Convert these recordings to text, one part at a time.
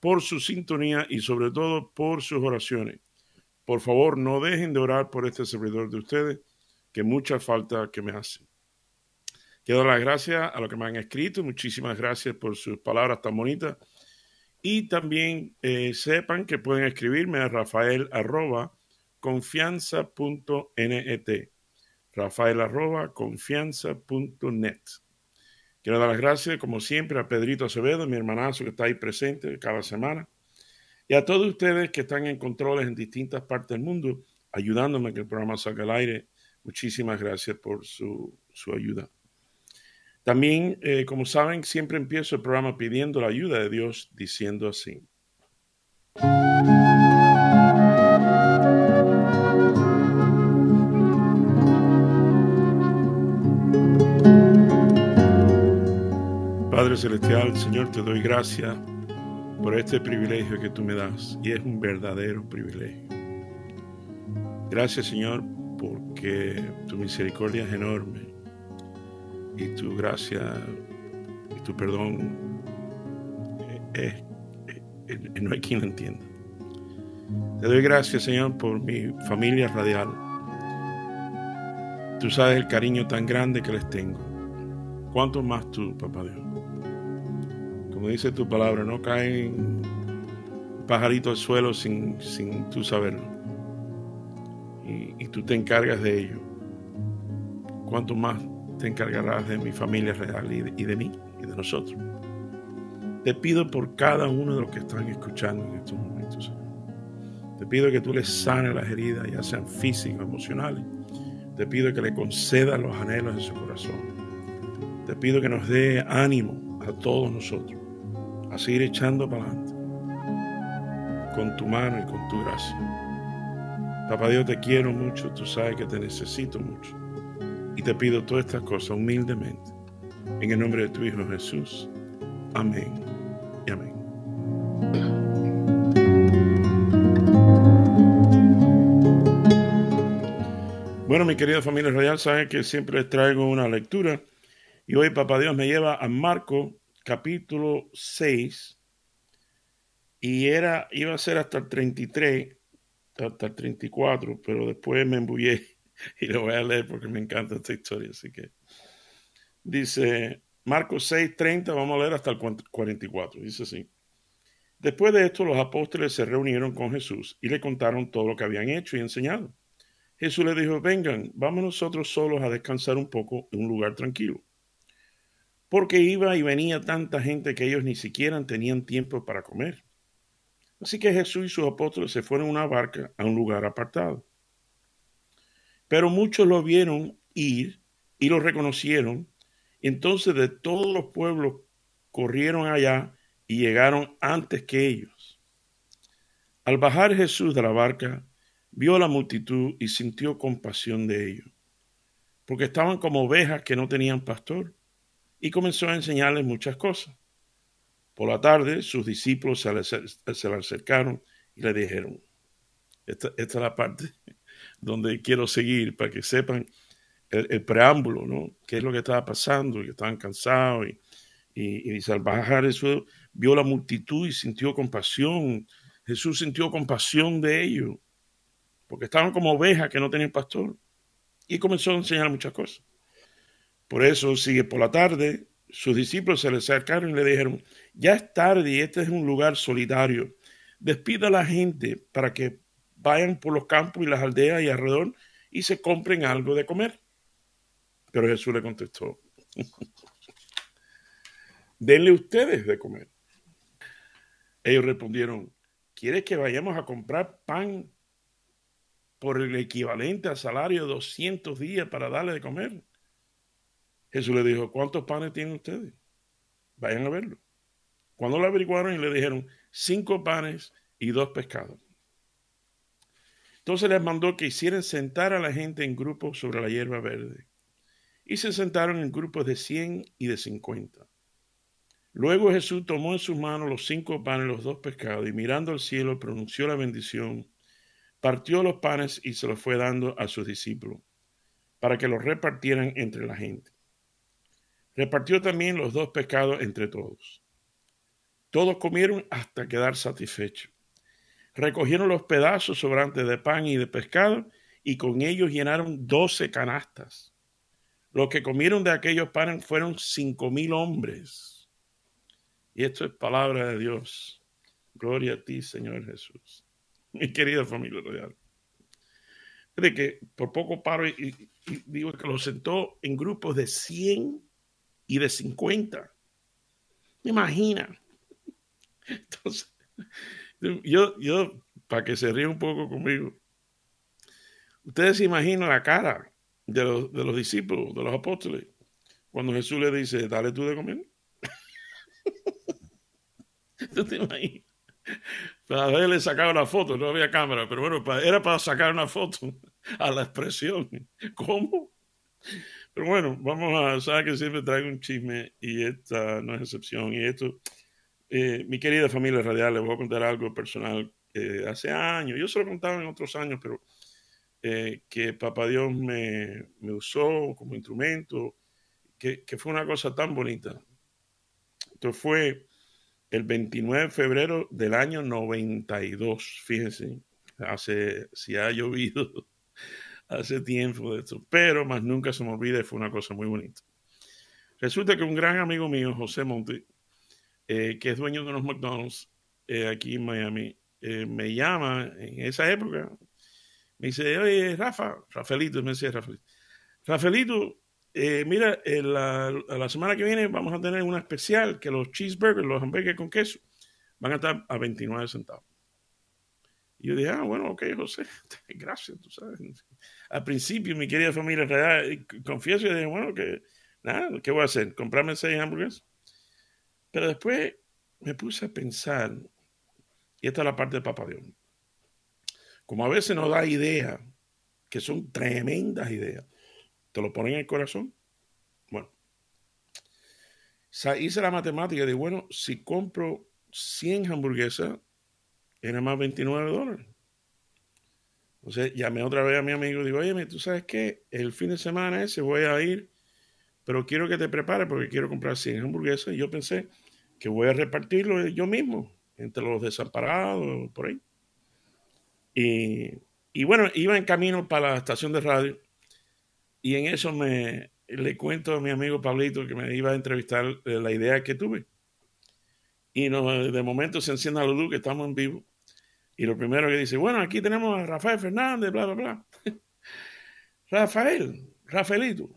por su sintonía y sobre todo por sus oraciones. Por favor, no dejen de orar por este servidor de ustedes, que mucha falta que me hacen. Quiero dar las gracias a los que me han escrito. Muchísimas gracias por sus palabras tan bonitas. Y también eh, sepan que pueden escribirme a rafael arroba confianza.net. Rafael arroba confianza.net. Quiero dar las gracias, como siempre, a Pedrito Acevedo, mi hermanazo que está ahí presente cada semana, y a todos ustedes que están en controles en distintas partes del mundo, ayudándome a que el programa salga al aire. Muchísimas gracias por su, ayuda. También, eh, como saben, siempre empiezo el programa pidiendo la ayuda de Dios, diciendo así. Padre Celestial, Señor, te doy gracias por este privilegio que tú me das y es un verdadero privilegio. Gracias, Señor, porque tu misericordia es enorme y tu gracia y tu perdón es, no hay quien lo entienda. Te doy gracias, Señor, por mi familia radial. Tú sabes el cariño tan grande que les tengo. ¿Cuánto más tú, papá Dios? Como dice tu palabra, no caen pajaritos al suelo sin, sin tú saberlo. Y, tú te encargas de ello. ¿Cuánto más te encargarás de mi familia real y de, mí y de nosotros? Te pido por cada uno de los que están escuchando en estos momentos. Te pido que tú les sanes las heridas, ya sean físicas, emocionales. Te pido que le concedas los anhelos de su corazón. Te pido que nos dé ánimo a todos nosotros a seguir echando para adelante con tu mano y con tu gracia. Papá Dios, te quiero mucho, tú sabes que te necesito mucho. Y te pido todas estas cosas humildemente. En el nombre de tu Hijo Jesús. Amén y amén. Bueno, mi querida familia royal, saben que siempre les traigo una lectura. Y hoy Papá Dios me lleva a Marco capítulo 6 y era, iba a ser hasta el 33, hasta el 34, pero después me embullé y lo voy a leer porque me encanta esta historia. Así que dice Marcos 6, 30, vamos a leer hasta el 44. Dice así. Después de esto, los apóstoles se reunieron con Jesús y le contaron todo lo que habían hecho y enseñado. Jesús le dijo, vengan, vamos nosotros solos a descansar un poco en un lugar tranquilo porque iba y venía tanta gente que ellos ni siquiera tenían tiempo para comer. Así que Jesús y sus apóstoles se fueron en una barca a un lugar apartado. Pero muchos lo vieron ir y lo reconocieron. Entonces de todos los pueblos corrieron allá y llegaron antes que ellos. Al bajar Jesús de la barca, vio a la multitud y sintió compasión de ellos, porque estaban como ovejas que no tenían pastor y comenzó a enseñarles muchas cosas. Por la tarde, sus discípulos se le, acercaron y le dijeron, esta, es la parte donde quiero seguir para que sepan el, preámbulo, ¿no? ¿Qué es lo que estaba pasando? Que estaban cansados y, y, y vio la multitud y sintió compasión. Jesús sintió compasión de ellos, porque estaban como ovejas que no tenían pastor. Y comenzó a enseñar muchas cosas. Por eso sigue por la tarde, sus discípulos se le acercaron y le dijeron, ya es tarde y este es un lugar solitario. Despida a la gente para que vayan por los campos y las aldeas y alrededor y se compren algo de comer. Pero Jesús le contestó, denle ustedes de comer. Ellos respondieron, ¿quieres que vayamos a comprar pan por el equivalente al salario de 200 días para darle de comer? Jesús le dijo, ¿cuántos panes tienen ustedes? Vayan a verlo. Cuando lo averiguaron y le dijeron, cinco panes y dos pescados. Entonces les mandó que hicieran sentar a la gente en grupos sobre la hierba verde. Y se sentaron en grupos de cien y de cincuenta. Luego Jesús tomó en sus manos los cinco panes y los dos pescados y mirando al cielo pronunció la bendición, partió los panes y se los fue dando a sus discípulos para que los repartieran entre la gente. Repartió también los dos pescados entre todos. Todos comieron hasta quedar satisfechos. Recogieron los pedazos sobrantes de pan y de pescado y con ellos llenaron doce canastas. Los que comieron de aquellos panes fueron cinco mil hombres. Y esto es palabra de Dios. Gloria a ti, Señor Jesús. Mi querida familia royal. De que por poco paro y, digo que lo sentó en grupos de 100 y de 50. Imagina. Entonces, yo, yo, para que se ríe un poco conmigo, ustedes se imaginan la cara de los, de los discípulos, de los apóstoles, cuando Jesús le dice, dale tú de comer. ¿Tú te imaginas? Para haberle sacado una foto, no había cámara, pero bueno, era para sacar una foto a la expresión. ¿Cómo? Pero bueno, vamos a, saber que siempre traigo un chisme y esta no es excepción. Y esto, eh, mi querida familia radial, les voy a contar algo personal. hace años, yo se lo contaba en otros años, pero eh, que Papá Dios me, me, usó como instrumento, que, que fue una cosa tan bonita. Esto fue el 29 de febrero del año 92, fíjense, hace, si ha llovido, hace tiempo de esto, pero más nunca se me olvida, fue una cosa muy bonita. Resulta que un gran amigo mío, José Monte, eh, que es dueño de unos McDonald's eh, aquí en Miami, eh, me llama en esa época, me dice, oye, Rafa, Rafaelito, me decía Rafaelito, Rafaelito, mira, la, la, semana que viene vamos a tener una especial que los cheeseburgers, los hamburgues con queso, van a estar a 29 centavos. Y yo dije, ah, bueno, ok, José, gracias, tú sabes. Al principio, mi querida familia real, confieso y dije, bueno, que ¿qué voy a hacer? ¿Comprarme seis hamburguesas? Pero después me puse a pensar, y esta es la parte de Papá Dios, como a veces nos da ideas, que son tremendas ideas, te lo ponen en el corazón. Bueno, hice la matemática de, bueno, si compro 100 hamburguesas, era más 29 dólares. Entonces llamé otra vez a mi amigo y digo, oye, tú sabes qué, el fin de semana ese voy a ir, pero quiero que te prepares porque quiero comprar 100 hamburguesas. Y yo pensé que voy a repartirlo yo mismo entre los desamparados, por ahí. Y, bueno, iba en camino para la estación de radio y en eso me le cuento a mi amigo Pablito que me iba a entrevistar eh, la idea que tuve. Y de momento se enciende la luz que estamos en vivo y lo primero que dice, bueno, aquí tenemos a Rafael Fernández, bla, bla, bla. Rafael, Rafaelito,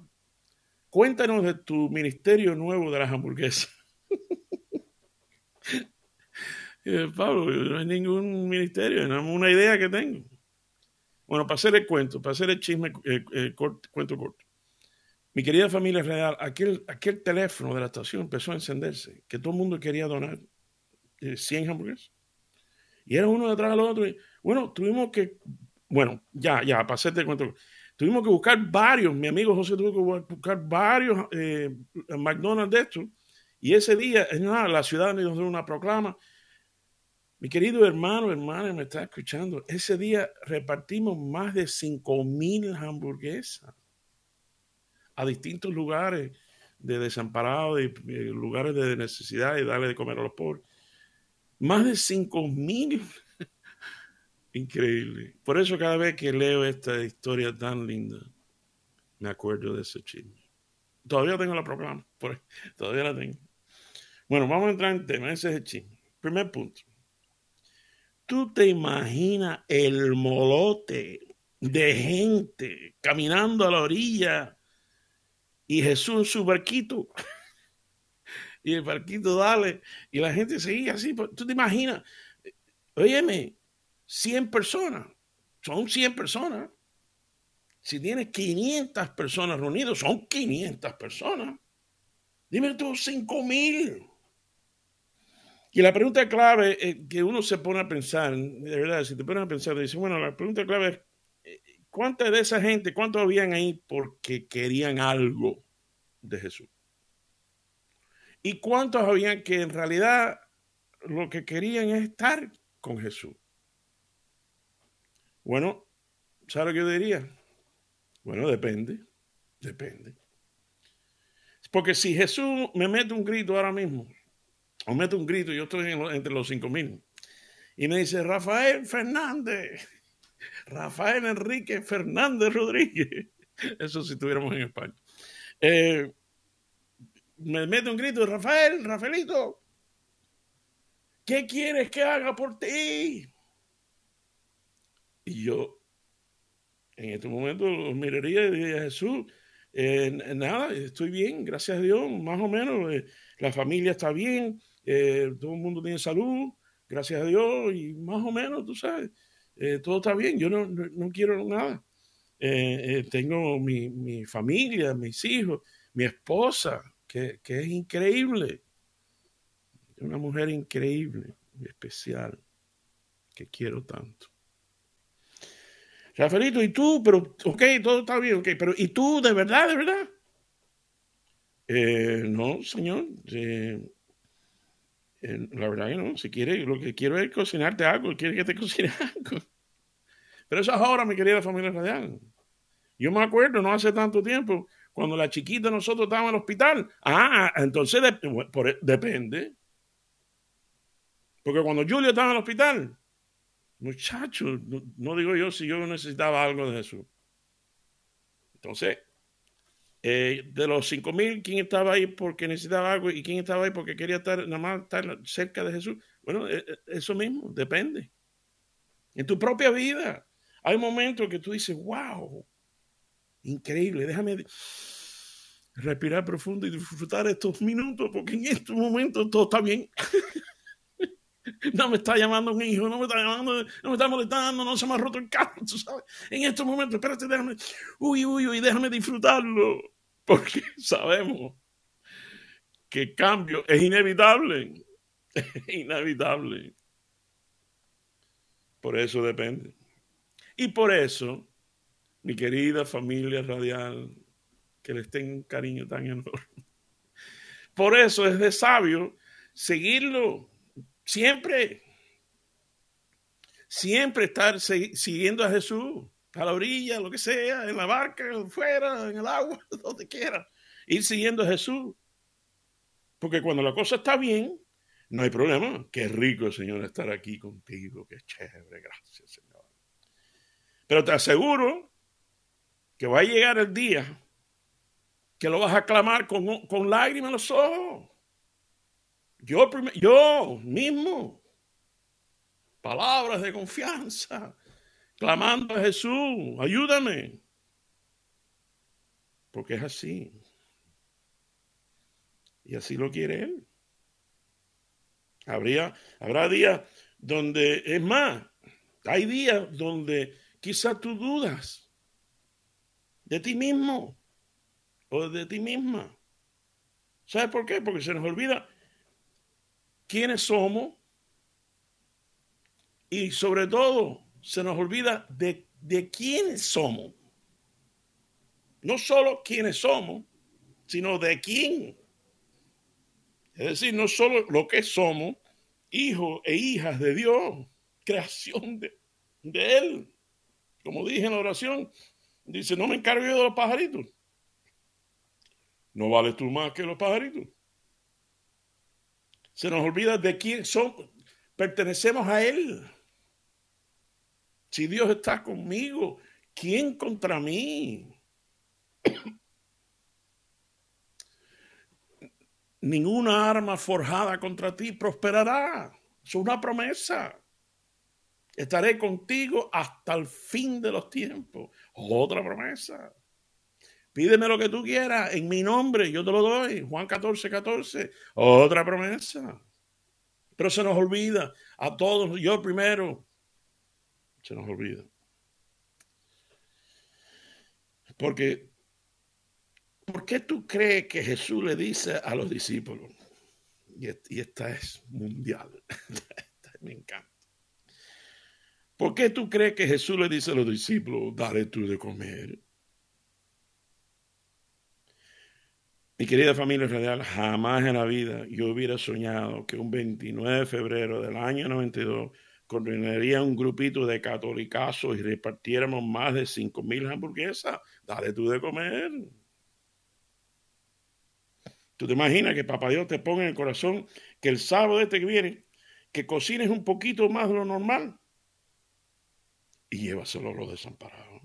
cuéntanos de tu ministerio nuevo de las hamburguesas. Pablo, no hay ningún ministerio, no es una idea que tengo. Bueno, para hacer el cuento, para hacer el chisme, el, el cuento corto. Mi querida familia real, aquel, aquel teléfono de la estación empezó a encenderse, que todo el mundo quería donar 100 eh, hamburguesas. Y era uno detrás del otro. Y, bueno, tuvimos que, bueno, ya, ya, para hacerte cuento. Tuvimos que buscar varios, mi amigo José tuvo que buscar varios eh, McDonald's de estos. Y ese día, nada, la ciudad nos dio una proclama. Mi querido hermano, hermana, me está escuchando. Ese día repartimos más de 5 mil hamburguesas a distintos lugares de desamparados, y lugares de necesidad y darle de comer a los pobres. Más de 5 mil. Increíble. Por eso cada vez que leo esta historia tan linda, me acuerdo de ese chisme. Todavía tengo la proclama, todavía la tengo. Bueno, vamos a entrar en tema, ese es el chisme. Primer punto. ¿Tú te imaginas el molote de gente caminando a la orilla y Jesús en su barquito? y el barquito dale, y la gente seguía así. Pues, ¿Tú te imaginas? Óyeme, 100 personas, son 100 personas. Si tienes 500 personas reunidas, son 500 personas. Dime tú, 5 mil. Y la pregunta clave que uno se pone a pensar, de verdad, si te pones a pensar, dice, bueno, la pregunta clave es, eh, ¿cuánta de esa gente, cuántos habían ahí porque querían algo de Jesús? ¿Y cuántos habían que en realidad lo que querían es estar con Jesús? Bueno, ¿sabes lo que yo diría? Bueno, depende, depende. Porque si Jesús me mete un grito ahora mismo, o mete un grito, yo estoy entre los cinco mil, y me dice, Rafael Fernández, Rafael Enrique Fernández Rodríguez, eso si estuviéramos en España. Eh, me mete un grito, Rafael, Rafaelito, ¿qué quieres que haga por ti? Y yo, en este momento, miraría y diría, Jesús, eh, nada, estoy bien, gracias a Dios, más o menos. Eh, la familia está bien, eh, todo el mundo tiene salud, gracias a Dios, y más o menos, tú sabes, todo está bien. Yo no, no, quiero nada. tengo mi, mi, familia, mis hijos, mi esposa, que, es increíble. Una mujer increíble, especial, que quiero tanto. Rafaelito, ¿y tú? Pero, ok, todo está bien, ok, pero ¿y tú de verdad, de verdad? Eh, no, señor. Eh, eh, la verdad que no. Si quiere, lo que quiero es cocinarte algo, quiere que te cocine algo. Pero eso es ahora, mi querida familia radial. Yo me acuerdo, no hace tanto tiempo, cuando la chiquita nosotros estábamos en el hospital. Ah, entonces e, depende. Porque cuando Julio estaba en el hospital, Muchachos, no, digo yo si yo necesitaba algo de Jesús. Entonces, eh, de los cinco mil, ¿quién estaba ahí porque necesitaba algo y quién estaba ahí porque quería estar nada más estar cerca de Jesús? Bueno, eh, eh, eso mismo, depende. En tu propia vida, hay momentos que tú dices, wow, increíble, déjame respirar profundo y disfrutar estos minutos porque en estos momentos todo está bien. no me está llamando un hijo, no me está llamando, no me está molestando, no se me ha roto el carro, tú sabes. En estos momentos, espérate, déjame, uy, uy, uy, déjame disfrutarlo, porque sabemos que el cambio es inevitable, es inevitable. Por eso depende. Y por eso, mi querida familia radial, que les tengo cariño tan enorme, por eso es de sabio seguirlo Siempre. Siempre estar siguiendo a Jesús, a la orilla, lo que sea, en la barca, fuera, en el agua, donde quiera. Ir siguiendo a Jesús. Porque cuando la cosa está bien, no hay problema. Qué rico, Señor, estar aquí contigo. Qué chévere. Gracias, Señor. Pero te aseguro que va a llegar el día que lo vas a clamar con, con lágrimas en los ojos. Yo, yo mismo, palabras de confianza, clamando a Jesús, ayúdame. Porque es así. Y así lo quiere Él. Habría, habrá días donde, es más, hay días donde quizás tú dudas de ti mismo o de ti misma. ¿Sabes por qué? Porque se nos olvida quiénes somos y sobre todo se nos olvida de, de quiénes somos. No solo quiénes somos, sino de quién. Es decir, no solo lo que somos, hijos e hijas de Dios, creación de, de Él. Como dije en la oración, dice, no me encargo yo de los pajaritos. No vales tú más que los pajaritos. Se nos olvida de quién somos. Pertenecemos a Él. Si Dios está conmigo, ¿quién contra mí? Ninguna arma forjada contra ti prosperará. Es una promesa. Estaré contigo hasta el fin de los tiempos. Otra promesa. Pídeme lo que tú quieras en mi nombre, yo te lo doy. Juan 14, 14. Otra promesa. Pero se nos olvida a todos, yo primero. Se nos olvida. Porque, ¿por qué tú crees que Jesús le dice a los discípulos? y esta es mundial. Me encanta. ¿Por qué tú crees que Jesús le dice a los discípulos, dale tú de comer? Mi querida familia radial, jamás en la vida yo hubiera soñado que un 29 de febrero del año 92 coordinaría un grupito de catolicazos y repartiéramos más de 5 mil hamburguesas. Dale tú de comer. ¿Tú te imaginas que Papá Dios te ponga en el corazón que el sábado este que viene, que cocines un poquito más de lo normal y llévaselo a los desamparados?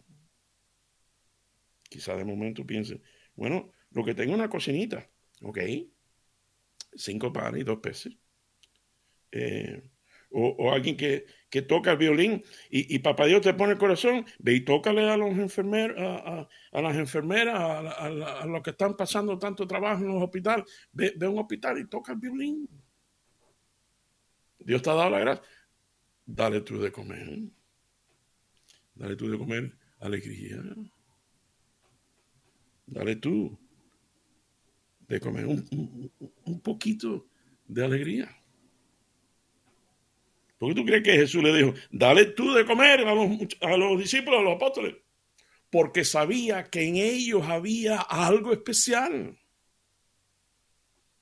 Quizá de momento piense, bueno, lo que tengo una cocinita, ¿ok? Cinco panes y dos peces. Eh, o, alguien que, toca el violín y, papá Dios te pone el corazón, ve y tócale a los enfermeros, a, las enfermeras, a, los que están pasando tanto trabajo en los hospitales, ve, ve a un hospital y toca el violín. Dios te ha dado la gracia. Dale tú de comer. Dale tú de comer alegría. Dale tú de comer un, poquito de alegría. ¿Por qué tú crees que Jesús le dijo, dale tú de comer a los, a los discípulos, a los apóstoles? Porque sabía que en ellos había algo especial.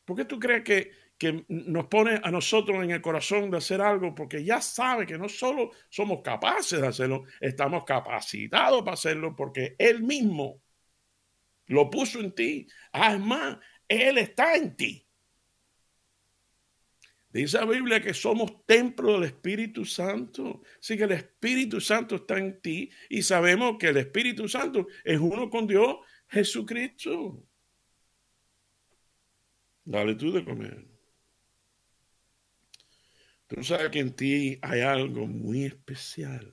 ¿Por qué tú crees que, que nos pone a nosotros en el corazón de hacer algo? Porque ya sabe que no solo somos capaces de hacerlo, estamos capacitados para hacerlo porque Él mismo lo puso en ti. Además, él está en ti. Dice la Biblia que somos templo del Espíritu Santo. Así que el Espíritu Santo está en ti y sabemos que el Espíritu Santo es uno con Dios, Jesucristo. Dale tú de comer. Tú sabes que en ti hay algo muy especial.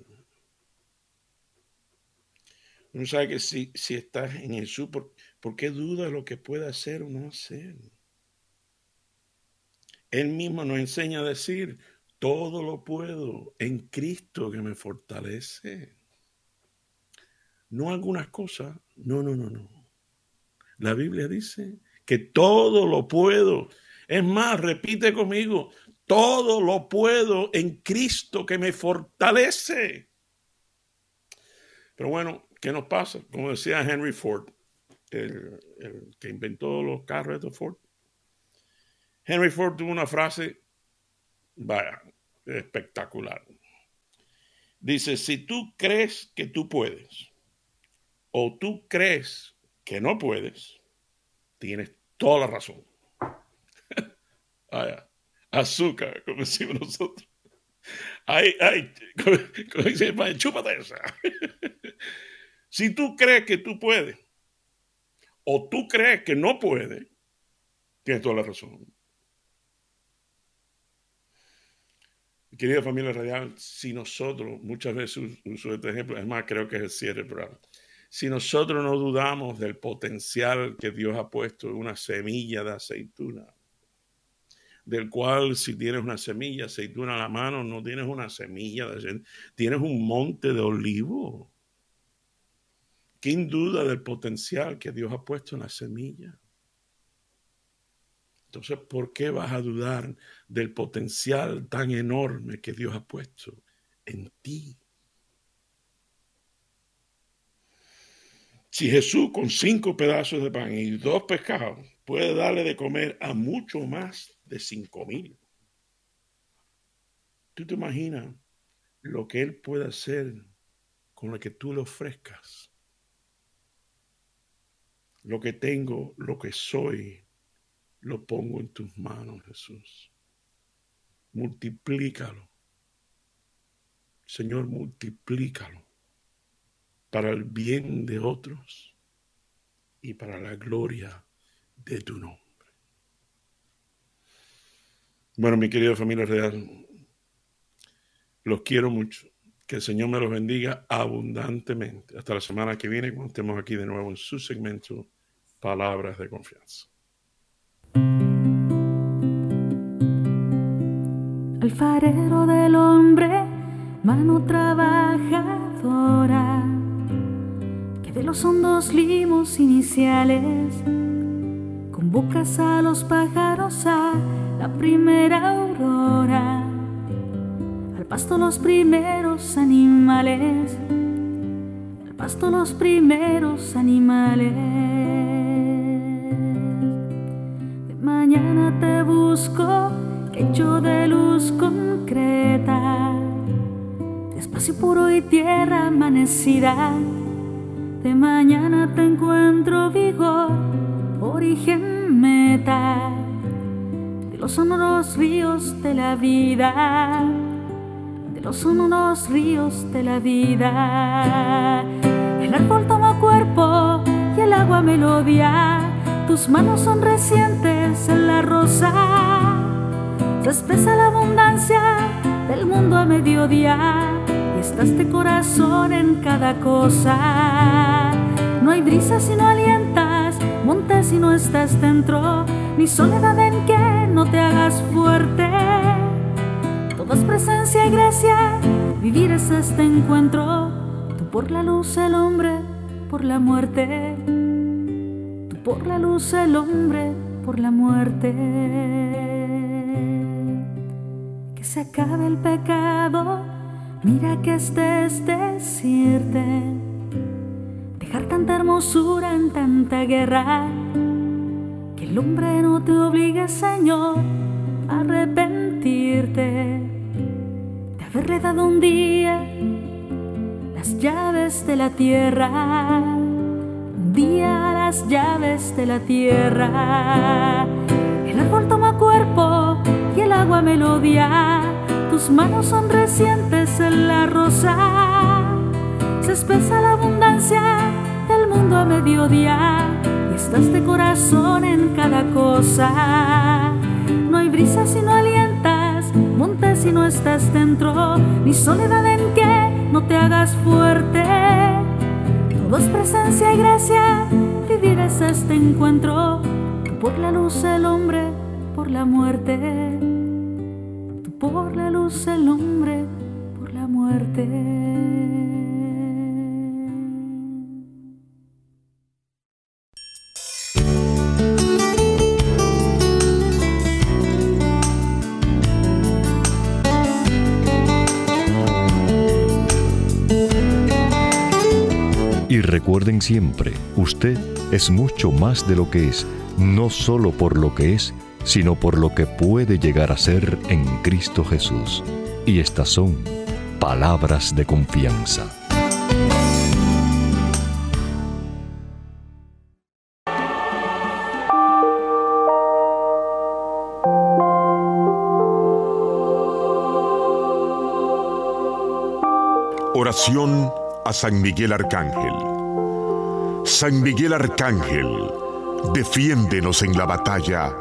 Uno sabe que si, si estás en Jesús, ¿por, ¿por qué duda lo que puede hacer o no hacer? Él mismo nos enseña a decir, todo lo puedo en Cristo que me fortalece. No algunas cosas, no, no, no, no. La Biblia dice que todo lo puedo. Es más, repite conmigo, todo lo puedo en Cristo que me fortalece. Pero bueno, ¿Qué nos pasa? Como decía Henry Ford, el, que inventó los carros de Ford. Henry Ford tuvo una frase, vaya, espectacular. Dice, si tú crees que tú puedes o tú crees que no puedes, tienes toda la razón. azúcar, como decimos nosotros. Ay, ay, como, dice, chúpate esa. Si tú crees que tú puedes o tú crees que no puedes, tienes toda la razón. Querida familia radial, si nosotros, muchas veces uso este ejemplo, es más, creo que es el cierre del programa. Si nosotros no dudamos del potencial que Dios ha puesto en una semilla de aceituna, del cual si tienes una semilla aceituna a la mano, no tienes una semilla tienes un monte de olivo ¿Quién duda del potencial que Dios ha puesto en la semilla? Entonces, ¿por qué vas a dudar del potencial tan enorme que Dios ha puesto en ti? Si Jesús con cinco pedazos de pan y dos pescados puede darle de comer a mucho más de cinco mil, ¿tú te imaginas lo que Él puede hacer con lo que tú le ofrezcas? Lo que tengo, lo que soy, lo pongo en tus manos, Jesús. Multiplícalo. Señor, multiplícalo para el bien de otros y para la gloria de tu nombre. Bueno, mi querida familia real, los quiero mucho. Que el Señor me los bendiga abundantemente. Hasta la semana que viene, cuando estemos aquí de nuevo en su segmento Palabras de Confianza. Alfarero del hombre, mano trabajadora, que de los hondos limos iniciales Convocas a los pájaros a la primera aurora, al pasto los primeros animales, al pasto los primeros animales. De mañana te busco, hecho de luz concreta, espacio puro y tierra amanecida. De mañana te encuentro vigor origen meta de los sonoros ríos de la vida, de los sonoros ríos de la vida. El árbol toma cuerpo y el agua melodía, tus manos son recientes en la rosa. Se la abundancia del mundo a mediodía y estás de corazón en cada cosa. No hay brisa sino alienta monte si no estás dentro, ni soledad en que no te hagas fuerte. Todo es presencia y gracia, vivir es este encuentro. Tú por la luz, el hombre por la muerte. Tú por la luz, el hombre por la muerte. Que se acabe el pecado, mira que es decirte dejar tanta hermosura en tanta guerra. Que el hombre no te obligue, Señor, a arrepentirte de haberle dado un día las llaves de la tierra. Un día las llaves de la tierra. El árbol toma cuerpo y el agua melodía. Tus manos son recientes en la rosa. Se espesa la abundancia el mundo a mediodía y estás de corazón en cada cosa. No hay brisa si no alientas, monte si no estás dentro, ni soledad en que no te hagas fuerte. Todo es presencia y gracia, vivir es este encuentro. por la luz el hombre, por la muerte. por la luz el hombre, por la muerte. Recuerden siempre, usted es mucho más de lo que es, no solo por lo que es, sino por lo que puede llegar a ser en Cristo Jesús. Y estas son palabras de confianza. Oración a San Miguel Arcángel. San Miguel Arcángel, defiéndenos en la batalla.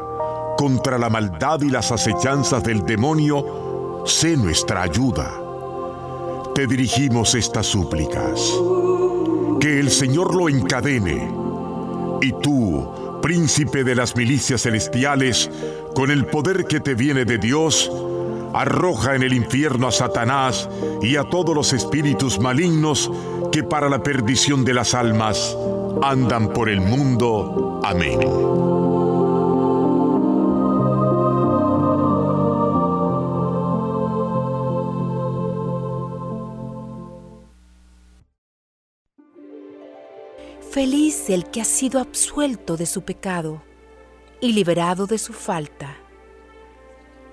Contra la maldad y las acechanzas del demonio, sé nuestra ayuda. Te dirigimos estas súplicas. Que el Señor lo encadene. Y tú, príncipe de las milicias celestiales, con el poder que te viene de Dios, arroja en el infierno a Satanás y a todos los espíritus malignos que para la perdición de las almas andan por el mundo. Amén. Feliz el que ha sido absuelto de su pecado y liberado de su falta.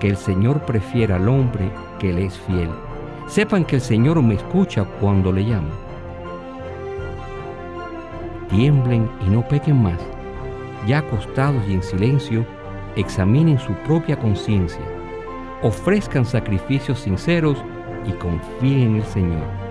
que el Señor prefiere al hombre que le es fiel. Sepan que el Señor me escucha cuando le llamo. Tiemblen y no pequen más. Ya acostados y en silencio, examinen su propia conciencia. Ofrezcan sacrificios sinceros y confíen en el Señor